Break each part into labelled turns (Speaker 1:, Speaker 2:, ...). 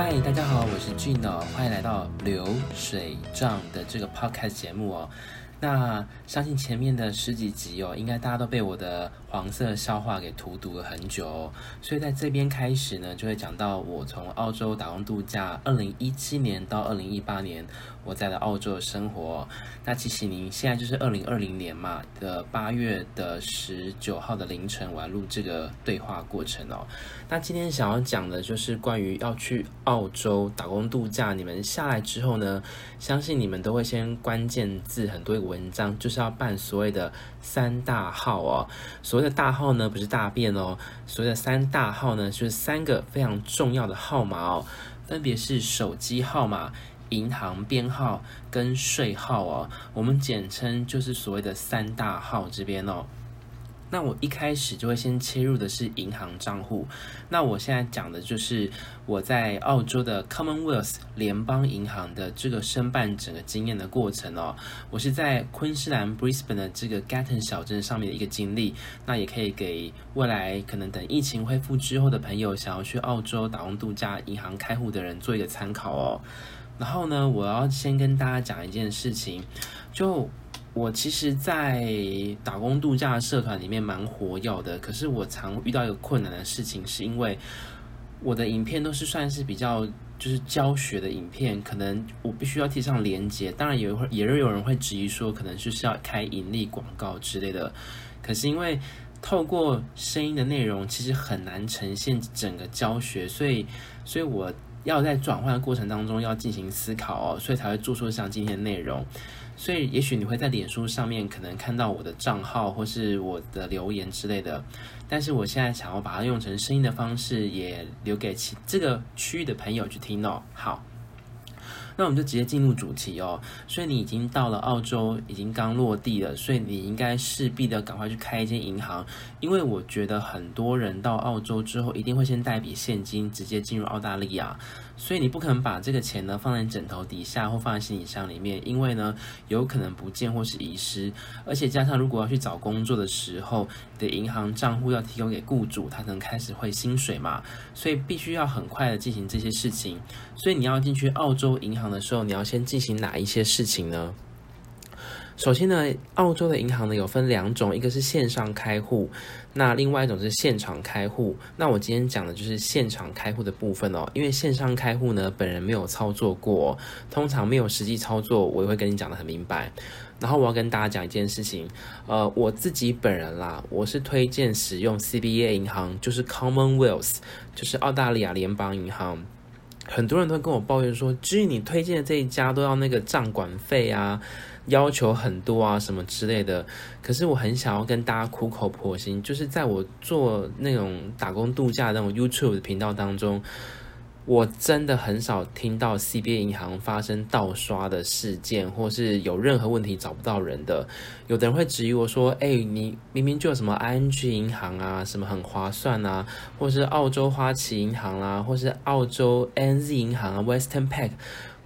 Speaker 1: 嗨，大家好，我是俊哦欢迎来到流水账的这个 Podcast 节目哦。那相信前面的十几集哦，应该大家都被我的黄色笑话给荼毒了很久哦，所以在这边开始呢，就会讲到我从澳洲打工度假，二零一七年到二零一八年我在了澳洲的生活。那其实您现在就是二零二零年嘛的八月的十九号的凌晨，我要录这个对话过程哦。那今天想要讲的就是关于要去澳洲打工度假，你们下来之后呢，相信你们都会先关键字很多。文章就是要办所谓的三大号哦，所谓的大号呢，不是大便哦，所谓的三大号呢，就是三个非常重要的号码哦，分别是手机号码、银行编号跟税号哦，我们简称就是所谓的三大号这边哦。那我一开始就会先切入的是银行账户。那我现在讲的就是我在澳洲的 Commonwealth 联邦银行的这个申办整个经验的过程哦。我是在昆士兰 Brisbane 的这个 Gatton 小镇上面的一个经历。那也可以给未来可能等疫情恢复之后的朋友，想要去澳洲打工度假、银行开户的人做一个参考哦。然后呢，我要先跟大家讲一件事情，就。我其实，在打工度假社团里面蛮活跃的，可是我常遇到一个困难的事情，是因为我的影片都是算是比较就是教学的影片，可能我必须要贴上连接，当然也会也是有人会质疑说，可能就是要开盈利广告之类的。可是因为透过声音的内容，其实很难呈现整个教学，所以所以我要在转换的过程当中要进行思考哦，所以才会做出像今天的内容。所以，也许你会在脸书上面可能看到我的账号或是我的留言之类的，但是我现在想要把它用成声音的方式，也留给其这个区域的朋友去听哦。好。那我们就直接进入主题哦。所以你已经到了澳洲，已经刚落地了，所以你应该势必的赶快去开一间银行，因为我觉得很多人到澳洲之后，一定会先带笔现金直接进入澳大利亚，所以你不可能把这个钱呢放在枕头底下或放在行李箱里面，因为呢有可能不见或是遗失，而且加上如果要去找工作的时候，你的银行账户要提供给雇主，他才能开始汇薪水嘛，所以必须要很快的进行这些事情，所以你要进去澳洲银行的时候，你要先进行哪一些事情呢？首先呢，澳洲的银行呢有分两种，一个是线上开户，那另外一种是现场开户。那我今天讲的就是现场开户的部分哦，因为线上开户呢，本人没有操作过，通常没有实际操作，我也会跟你讲得很明白。然后我要跟大家讲一件事情，呃，我自己本人啦，我是推荐使用 CBA 银行，就是 Commonwealth，就是澳大利亚联邦银行。很多人都跟我抱怨说，至于你推荐的这一家都要那个账管费啊，要求很多啊，什么之类的。可是我很想要跟大家苦口婆心，就是在我做那种打工度假的那种 YouTube 的频道当中。我真的很少听到 CBA 银行发生盗刷的事件，或是有任何问题找不到人的。有的人会质疑我说：“哎，你明明就有什么 ING 银行啊，什么很划算啊，或是澳洲花旗银行啦、啊，或是澳洲 NZ 银行啊，Western Pack，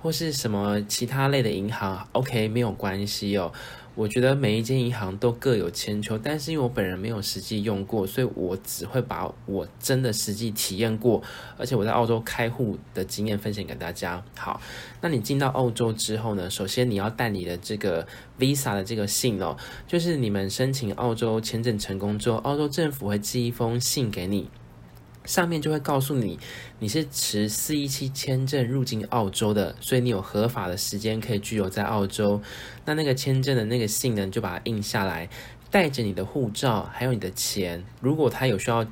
Speaker 1: 或是什么其他类的银行，OK，没有关系哦。”我觉得每一间银行都各有千秋，但是因为我本人没有实际用过，所以我只会把我真的实际体验过，而且我在澳洲开户的经验分享给大家。好，那你进到澳洲之后呢，首先你要带你的这个 Visa 的这个信哦，就是你们申请澳洲签证成功之后，澳洲政府会寄一封信给你。上面就会告诉你，你是持四一七签证入境澳洲的，所以你有合法的时间可以居留在澳洲。那那个签证的那个信呢，就把它印下来，带着你的护照，还有你的钱。如果他有需要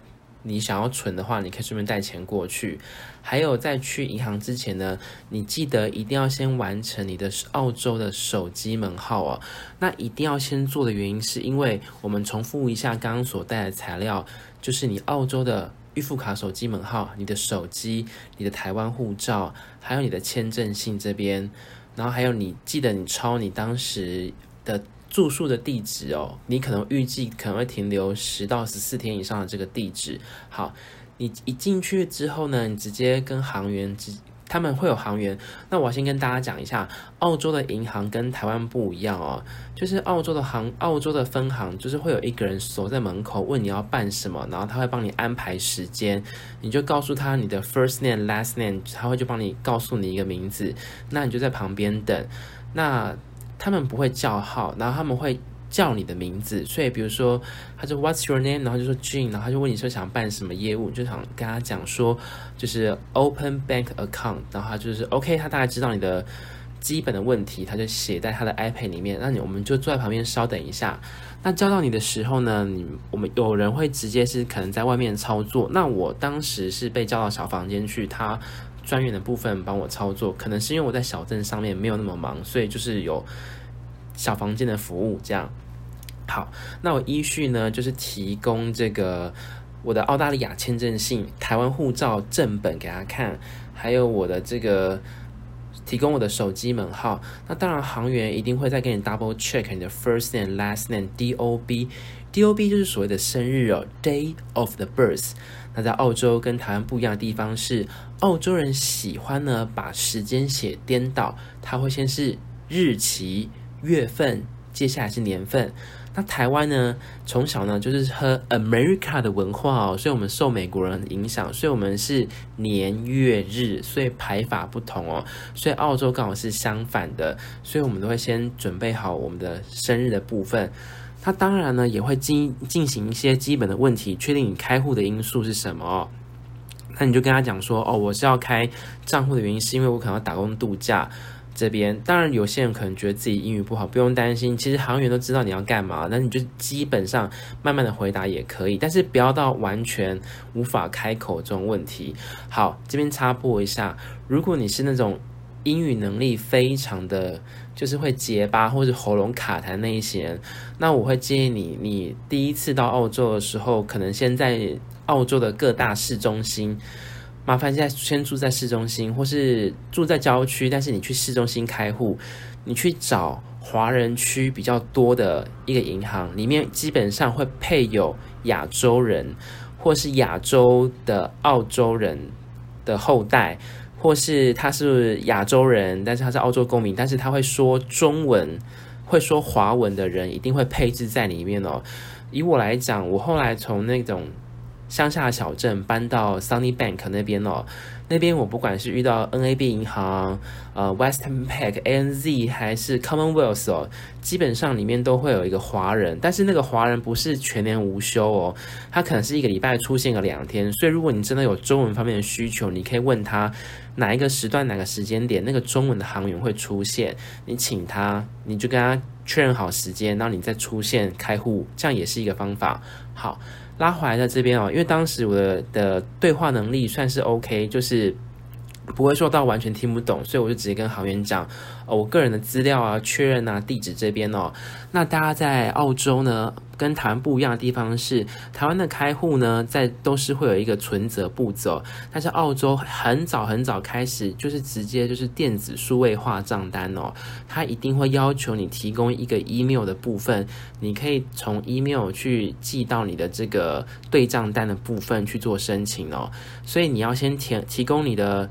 Speaker 1: 你想要存的话，你可以顺便带钱过去。还有在去银行之前呢，你记得一定要先完成你的澳洲的手机门号哦。那一定要先做的原因，是因为我们重复一下刚刚所带的材料，就是你澳洲的。预付卡、手机门号、你的手机、你的台湾护照，还有你的签证信这边，然后还有你记得你抄你当时的住宿的地址哦，你可能预计可能会停留十到十四天以上的这个地址。好，你一进去之后呢，你直接跟航员直他们会有行员。那我先跟大家讲一下，澳洲的银行跟台湾不一样哦。就是澳洲的行，澳洲的分行，就是会有一个人守在门口，问你要办什么，然后他会帮你安排时间，你就告诉他你的 first name、last name，他会就帮你告诉你一个名字，那你就在旁边等。那他们不会叫号，然后他们会。叫你的名字，所以比如说，他就 What's your name？然后就说 Jean，然后他就问你说想办什么业务，就想跟他讲说就是 Open Bank Account，然后他就是 OK，他大概知道你的基本的问题，他就写在他的 iPad 里面。那你我们就坐在旁边稍等一下。那叫到你的时候呢，你我们有人会直接是可能在外面操作。那我当时是被叫到小房间去，他专员的部分帮我操作，可能是因为我在小镇上面没有那么忙，所以就是有。小房间的服务，这样好。那我依序呢，就是提供这个我的澳大利亚签证信、台湾护照正本给他看，还有我的这个提供我的手机门号。那当然，航员一定会再给你 double check 你的 first name、last name、DOB。DOB 就是所谓的生日哦，day of the birth。那在澳洲跟台湾不一样的地方是，澳洲人喜欢呢把时间写颠倒，他会先是日期。月份，接下来是年份。那台湾呢，从小呢就是喝 America 的文化哦，所以我们受美国人影响，所以我们是年月日，所以排法不同哦。所以澳洲刚好是相反的，所以我们都会先准备好我们的生日的部分。他当然呢也会进进行一些基本的问题，确定你开户的因素是什么。那你就跟他讲说，哦，我是要开账户的原因是因为我可能要打工度假。这边当然有些人可能觉得自己英语不好，不用担心。其实行员都知道你要干嘛，那你就基本上慢慢的回答也可以，但是不要到完全无法开口这种问题。好，这边插播一下，如果你是那种英语能力非常的，就是会结巴或者喉咙卡痰那一些人，那我会建议你，你第一次到澳洲的时候，可能先在澳洲的各大市中心。麻烦现在先住在市中心，或是住在郊区，但是你去市中心开户，你去找华人区比较多的一个银行，里面基本上会配有亚洲人，或是亚洲的澳洲人的后代，或是他是亚洲人，但是他是澳洲公民，但是他会说中文，会说华文的人，一定会配置在里面哦。以我来讲，我后来从那种。乡下小镇搬到 Sunny Bank 那边哦，那边我不管是遇到 NAB 银行、呃 Western Pack、ANZ 还是 Commonwealth 哦，基本上里面都会有一个华人，但是那个华人不是全年无休哦，他可能是一个礼拜出现个两天，所以如果你真的有中文方面的需求，你可以问他哪一个时段、哪个时间点，那个中文的行员会出现，你请他，你就跟他确认好时间，然后你再出现开户，这样也是一个方法。好。拉回来在这边哦，因为当时我的的对话能力算是 OK，就是不会说到完全听不懂，所以我就直接跟航员讲，哦，我个人的资料啊，确认啊，地址这边哦。那大家在澳洲呢，跟台湾不一样的地方是，台湾的开户呢，在都是会有一个存折步骤，但是澳洲很早很早开始，就是直接就是电子数位化账单哦，它一定会要求你提供一个 email 的部分，你可以从 email 去寄到你的这个对账单的部分去做申请哦，所以你要先填提供你的。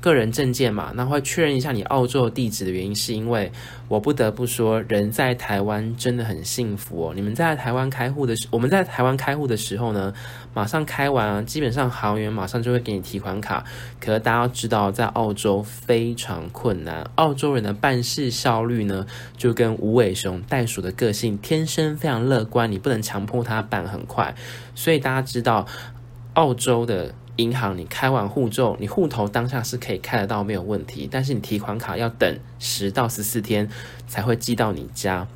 Speaker 1: 个人证件嘛，那会确认一下你澳洲地址的原因，是因为我不得不说，人在台湾真的很幸福哦。你们在台湾开户的时，我们在台湾开户的时候呢，马上开完，基本上行员马上就会给你提款卡。可是大家要知道，在澳洲非常困难，澳洲人的办事效率呢，就跟无尾熊袋鼠的个性天生非常乐观，你不能强迫他办很快。所以大家知道，澳洲的。银行，你开完户之后，你户头当下是可以开得到，没有问题。但是你提款卡要等十到十四天才会寄到你家。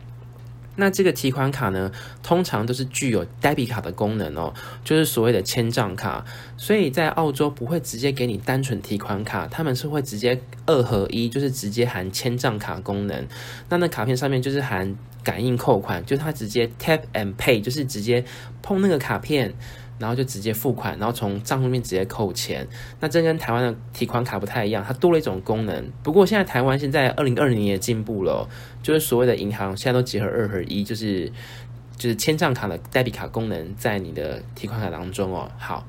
Speaker 1: 那这个提款卡呢，通常都是具有 debit 卡的功能哦，就是所谓的签账卡。所以在澳洲不会直接给你单纯提款卡，他们是会直接二合一，就是直接含签账卡功能。那那卡片上面就是含感应扣款，就是它直接 tap and pay，就是直接碰那个卡片。然后就直接付款，然后从账户里面直接扣钱。那这跟台湾的提款卡不太一样，它多了一种功能。不过现在台湾现在二零二零年也进步了，就是所谓的银行现在都结合二合一，就是就是签账卡的代币卡功能在你的提款卡当中哦。好，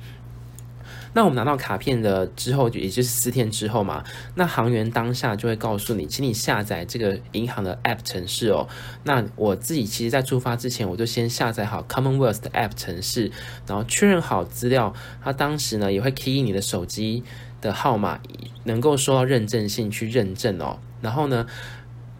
Speaker 1: 那我们拿到卡片的之后，也就是四天之后嘛，那行员当下就会告诉你，请你下载这个银行的 App 程式哦。那我自己其实在出发之前，我就先下载好 Commonwealth 的 App 程式，然后确认好资料。他当时呢也会 key 你的手机的号码，能够收到认证信去认证哦。然后呢，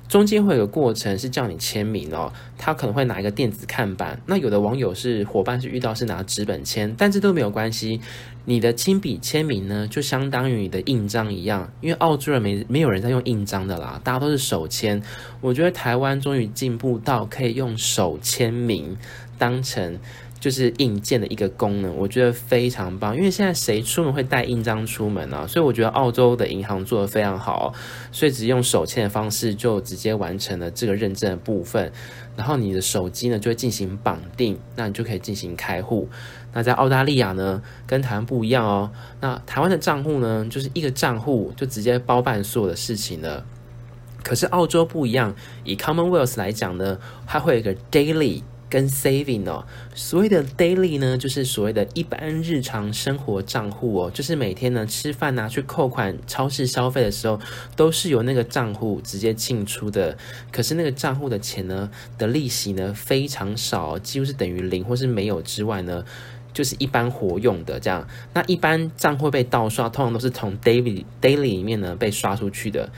Speaker 1: 中间会有个过程是叫你签名哦，他可能会拿一个电子看板。那有的网友是伙伴是遇到是拿纸本签，但这都没有关系。你的亲笔签名呢，就相当于你的印章一样，因为澳洲人没没有人在用印章的啦，大家都是手签。我觉得台湾终于进步到可以用手签名当成。就是硬件的一个功能，我觉得非常棒。因为现在谁出门会带印章出门啊？所以我觉得澳洲的银行做得非常好，所以只用手签的方式就直接完成了这个认证的部分。然后你的手机呢就会进行绑定，那你就可以进行开户。那在澳大利亚呢，跟台湾不一样哦。那台湾的账户呢，就是一个账户就直接包办所有的事情了。可是澳洲不一样，以 Commonwealth 来讲呢，它会有一个 daily。跟 saving 哦，所谓的 daily 呢，就是所谓的一般日常生活账户哦，就是每天呢吃饭啊，去扣款、超市消费的时候，都是由那个账户直接进出的。可是那个账户的钱呢的利息呢非常少，几乎是等于零或是没有之外呢，就是一般活用的这样。那一般账户被盗刷，通常都是从 daily daily 里面呢被刷出去的。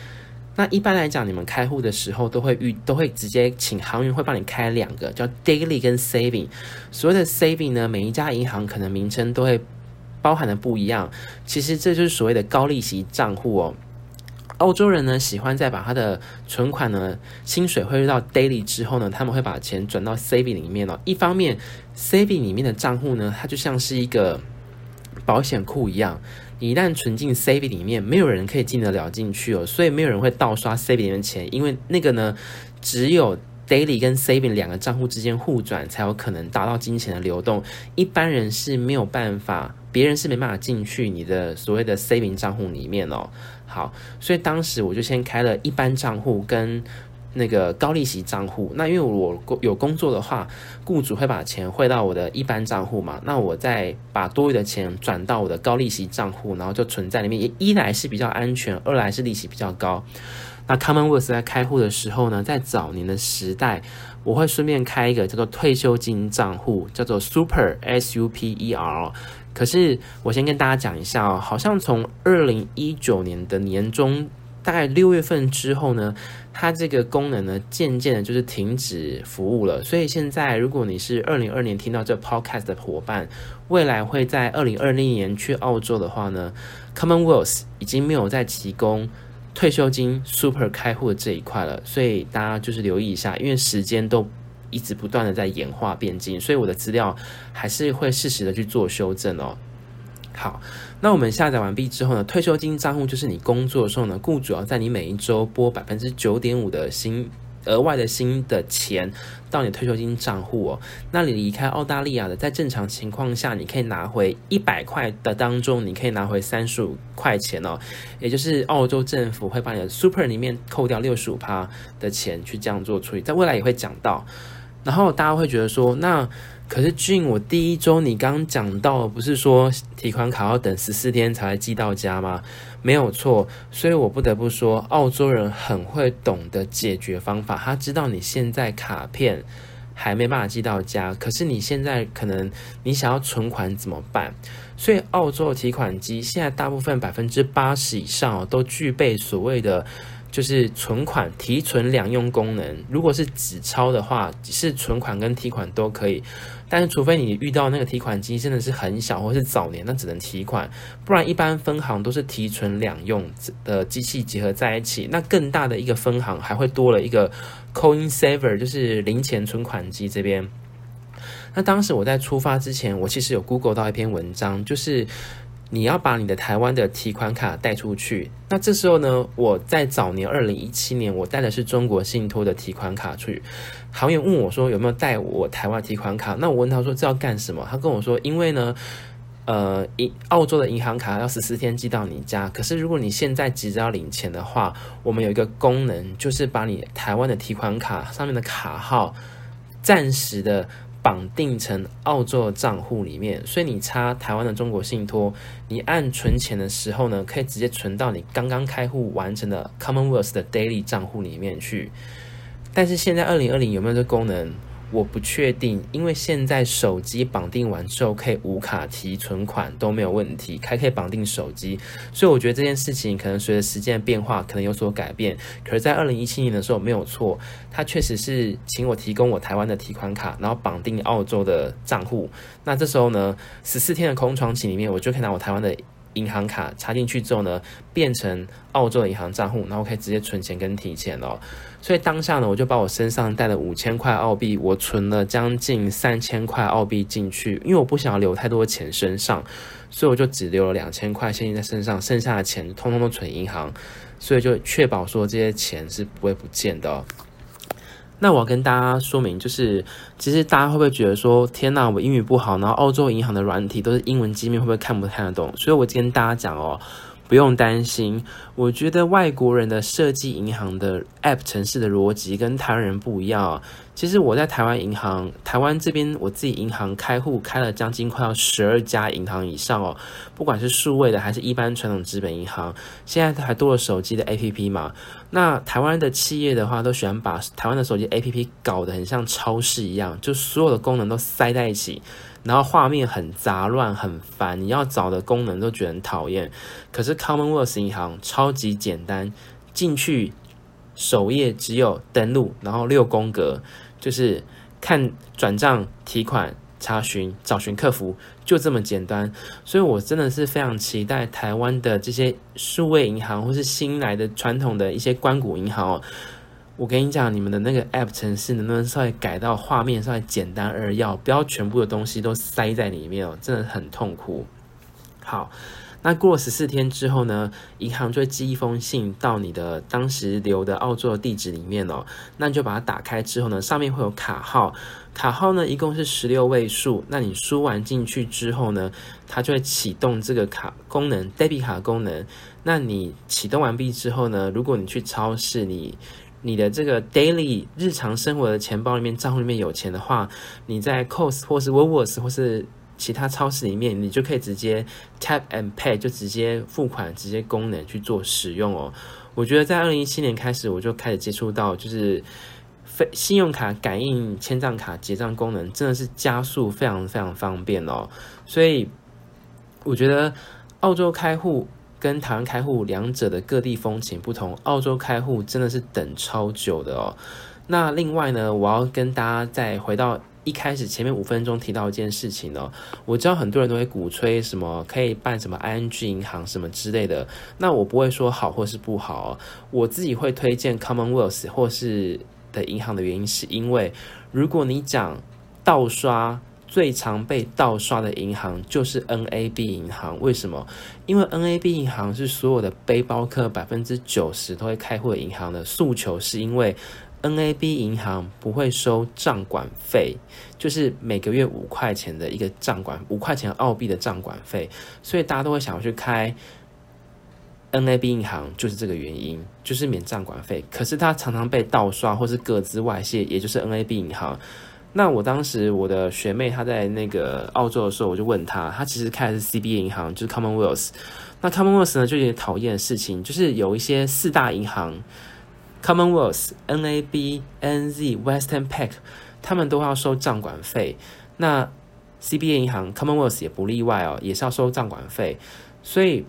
Speaker 1: 那一般来讲，你们开户的时候都会预都会直接请行员会帮你开两个，叫 Daily 跟 Saving。所谓的 Saving 呢，每一家银行可能名称都会包含的不一样。其实这就是所谓的高利息账户哦。欧洲人呢喜欢在把他的存款呢薪水汇入到 Daily 之后呢，他们会把钱转到 Saving 里面哦。一方面，Saving 里面的账户呢，它就像是一个保险库一样。你一旦存进 Saving 里面，没有人可以进得了进去哦，所以没有人会盗刷 Saving 里面的钱，因为那个呢，只有 Daily 跟 Saving 两个账户之间互转才有可能达到金钱的流动，一般人是没有办法，别人是没办法进去你的所谓的 Saving 账户里面哦。好，所以当时我就先开了一般账户跟。那个高利息账户，那因为我有工作的话，雇主会把钱汇到我的一般账户嘛，那我再把多余的钱转到我的高利息账户，然后就存在里面。一来是比较安全，二来是利息比较高。那 Commonwealth 在开户的时候呢，在早年的时代，我会顺便开一个叫做退休金账户，叫做 Super S U P E R。可是我先跟大家讲一下哦，好像从二零一九年的年中。大概六月份之后呢，它这个功能呢，渐渐的就是停止服务了。所以现在，如果你是二零二年听到这 podcast 的伙伴，未来会在二零二零年去澳洲的话呢，Commonwealth 已经没有再提供退休金 Super 开户的这一块了。所以大家就是留意一下，因为时间都一直不断的在演化变进，所以我的资料还是会适时的去做修正哦。好，那我们下载完毕之后呢，退休金账户就是你工作的时候呢，雇主要在你每一周拨百分之九点五的薪额外的薪的钱到你退休金账户哦。那你离开澳大利亚的，在正常情况下，你可以拿回一百块的当中，你可以拿回三十五块钱哦，也就是澳洲政府会把你的 Super 里面扣掉六十五趴的钱去这样做处理，在未来也会讲到。然后大家会觉得说，那。可是俊，我第一周你刚讲到，不是说提款卡要等十四天才寄到家吗？没有错，所以我不得不说，澳洲人很会懂得解决方法。他知道你现在卡片还没办法寄到家，可是你现在可能你想要存款怎么办？所以澳洲提款机现在大部分百分之八十以上都具备所谓的。就是存款提存两用功能，如果是纸钞的话，是存款跟提款都可以。但是除非你遇到那个提款机真的是很小，或是早年，那只能提款，不然一般分行都是提存两用的机器结合在一起。那更大的一个分行还会多了一个 Coin Saver，就是零钱存款机这边。那当时我在出发之前，我其实有 Google 到一篇文章，就是。你要把你的台湾的提款卡带出去，那这时候呢，我在早年二零一七年，我带的是中国信托的提款卡去。行员问我说有没有带我台湾提款卡？那我问他说这要干什么？他跟我说，因为呢，呃，澳洲的银行卡要十四天寄到你家，可是如果你现在急着要领钱的话，我们有一个功能，就是把你台湾的提款卡上面的卡号暂时的。绑定成澳洲账户里面，所以你插台湾的中国信托，你按存钱的时候呢，可以直接存到你刚刚开户完成的 Commonwealth 的 Daily 账户里面去。但是现在二零二零有没有这功能？我不确定，因为现在手机绑定完之后可以无卡提存款都没有问题，还可以绑定手机，所以我觉得这件事情可能随着时间的变化可能有所改变。可是，在二零一七年的时候没有错，他确实是请我提供我台湾的提款卡，然后绑定澳洲的账户。那这时候呢，十四天的空窗期里面，我就可以拿我台湾的。银行卡插进去之后呢，变成澳洲的银行账户，然后可以直接存钱跟提钱了。所以当下呢，我就把我身上带了五千块澳币，我存了将近三千块澳币进去，因为我不想要留太多钱身上，所以我就只留了两千块现金在身上，剩下的钱通通都存银行，所以就确保说这些钱是不会不见的。那我要跟大家说明，就是其实大家会不会觉得说，天哪，我英语不好，然后澳洲银行的软体都是英文界面，会不会看不看得懂？所以我今天大家讲哦。不用担心，我觉得外国人的设计银行的 App 城市的逻辑跟台湾人不一样。其实我在台湾银行，台湾这边我自己银行开户开了将近快要十二家银行以上哦，不管是数位的还是一般传统资本银行，现在还多了手机的 APP 嘛。那台湾的企业的话，都喜欢把台湾的手机 APP 搞得很像超市一样，就所有的功能都塞在一起。然后画面很杂乱，很烦，你要找的功能都觉得很讨厌。可是 Commonwealth 银行超级简单，进去首页只有登录，然后六宫格，就是看转账、提款、查询、找寻客服，就这么简单。所以我真的是非常期待台湾的这些数位银行，或是新来的传统的一些关谷银行哦。我跟你讲，你们的那个 App 程式能不能稍微改到画面稍微简单扼要，不要全部的东西都塞在里面哦，真的很痛苦。好，那过了十四天之后呢，银行就会寄一封信到你的当时留的澳洲的地址里面哦，那你就把它打开之后呢，上面会有卡号，卡号呢一共是十六位数，那你输完进去之后呢，它就会启动这个卡功能，debit 卡功能。那你启动完毕之后呢，如果你去超市，你你的这个 daily 日常生活的钱包里面账户里面有钱的话，你在 Coles 或是 Woolworths 或是其他超市里面，你就可以直接 tap and pay 就直接付款，直接功能去做使用哦。我觉得在二零一七年开始，我就开始接触到就是非信用卡感应签账卡结账功能，真的是加速非常非常方便哦。所以我觉得澳洲开户。跟台湾开户两者的各地风情不同，澳洲开户真的是等超久的哦。那另外呢，我要跟大家再回到一开始前面五分钟提到一件事情哦。我知道很多人都会鼓吹什么可以办什么 ING 银行什么之类的，那我不会说好或是不好。我自己会推荐 Commonwealth 或是的银行的原因，是因为如果你讲盗刷。最常被盗刷的银行就是 NAB 银行，为什么？因为 NAB 银行是所有的背包客百分之九十都会开户的银行的诉求，是因为 NAB 银行不会收账管费，就是每个月五块钱的一个账管，五块钱澳币的账管费，所以大家都会想要去开 NAB 银行，就是这个原因，就是免账管费。可是它常常被盗刷或是个资外泄，也就是 NAB 银行。那我当时我的学妹她在那个澳洲的时候，我就问她，她其实开的是 CBA 银行，就是 Commonwealth。那 Commonwealth 呢，就有点讨厌的事情，就是有一些四大银行，Commonwealth、NAB、NZ、Western Pac，他们都要收账管费。那 CBA 银行 Commonwealth 也不例外哦，也是要收账管费。所以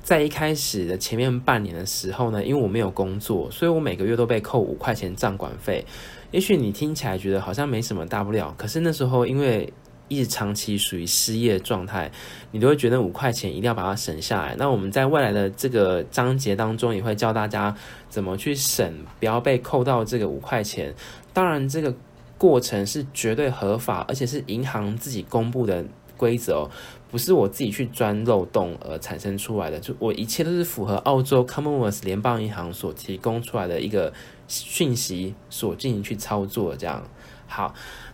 Speaker 1: 在一开始的前面半年的时候呢，因为我没有工作，所以我每个月都被扣五块钱账管费。也许你听起来觉得好像没什么大不了，可是那时候因为一直长期属于失业状态，你都会觉得五块钱一定要把它省下来。那我们在未来的这个章节当中也会教大家怎么去省，不要被扣到这个五块钱。当然，这个过程是绝对合法，而且是银行自己公布的规则哦，不是我自己去钻漏洞而产生出来的。就我一切都是符合澳洲 Commonwealth 联邦银行所提供出来的一个。讯息所进行去操作，这样好。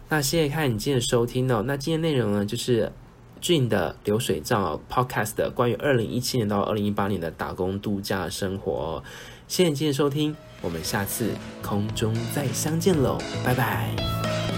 Speaker 1: 那谢谢看你今天的收听哦。那今天内容呢，就是 Gene 的流水账哦，Podcast 关于二零一七年到二零一八年的打工度假生活哦。谢谢你今天的收听，我们下次空中再相见喽，拜拜。